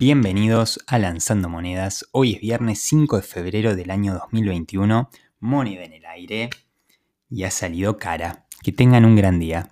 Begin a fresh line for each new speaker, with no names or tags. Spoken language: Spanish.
Bienvenidos a Lanzando Monedas. Hoy es viernes 5 de febrero del año 2021. Moneda en el aire y ha salido cara. Que tengan un gran día.